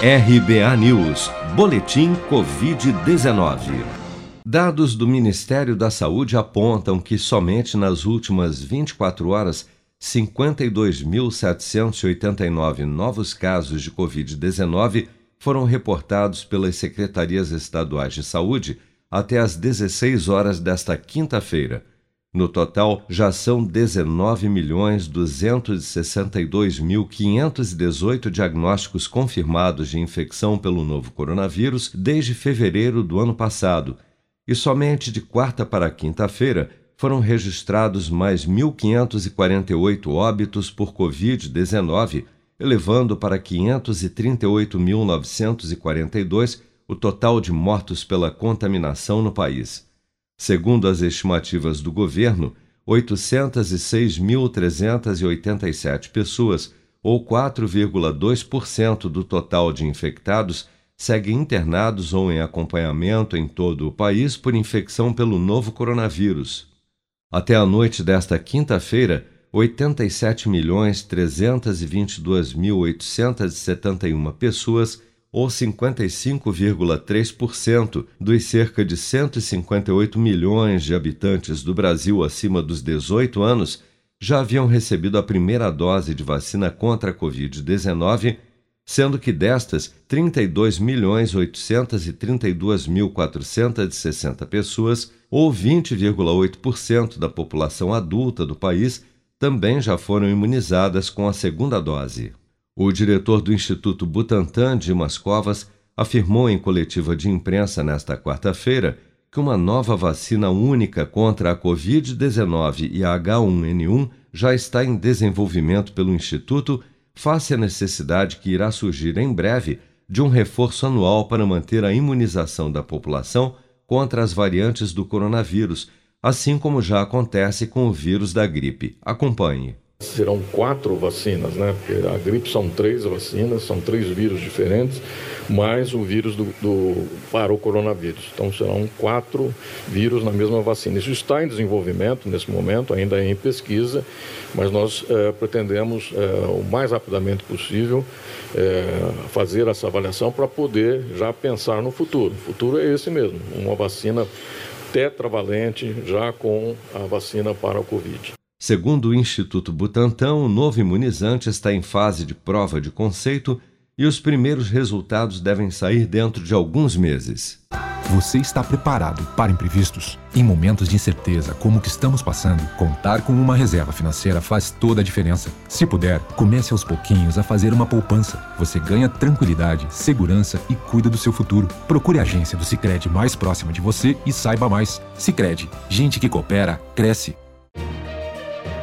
RBA News, Boletim Covid-19. Dados do Ministério da Saúde apontam que somente nas últimas 24 horas, 52.789 novos casos de Covid-19 foram reportados pelas secretarias estaduais de saúde até às 16 horas desta quinta-feira. No total, já são 19.262.518 diagnósticos confirmados de infecção pelo novo coronavírus desde fevereiro do ano passado, e somente de quarta para quinta-feira foram registrados mais 1.548 óbitos por Covid-19, elevando para 538.942 o total de mortos pela contaminação no país. Segundo as estimativas do governo, 806.387 pessoas, ou 4,2% do total de infectados, seguem internados ou em acompanhamento em todo o país por infecção pelo novo coronavírus. Até a noite desta quinta-feira, 87.322.871 pessoas ou 55,3% dos cerca de 158 milhões de habitantes do Brasil acima dos 18 anos já haviam recebido a primeira dose de vacina contra a Covid-19, sendo que destas, 32.832.460 pessoas, ou 20,8% da população adulta do país, também já foram imunizadas com a segunda dose. O diretor do Instituto Butantan, Dimas Covas, afirmou em coletiva de imprensa nesta quarta-feira que uma nova vacina única contra a Covid-19 e a H1N1 já está em desenvolvimento pelo Instituto, face à necessidade que irá surgir em breve de um reforço anual para manter a imunização da população contra as variantes do coronavírus, assim como já acontece com o vírus da gripe. Acompanhe. Serão quatro vacinas, né? Porque a gripe são três vacinas, são três vírus diferentes, mais o vírus do, do, para o coronavírus. Então serão quatro vírus na mesma vacina. Isso está em desenvolvimento nesse momento, ainda é em pesquisa, mas nós é, pretendemos é, o mais rapidamente possível é, fazer essa avaliação para poder já pensar no futuro. O futuro é esse mesmo, uma vacina tetravalente já com a vacina para o Covid. Segundo o Instituto Butantan, o novo imunizante está em fase de prova de conceito e os primeiros resultados devem sair dentro de alguns meses. Você está preparado para imprevistos? Em momentos de incerteza como o que estamos passando, contar com uma reserva financeira faz toda a diferença. Se puder, comece aos pouquinhos a fazer uma poupança. Você ganha tranquilidade, segurança e cuida do seu futuro. Procure a agência do Sicredi mais próxima de você e saiba mais. Sicredi, gente que coopera cresce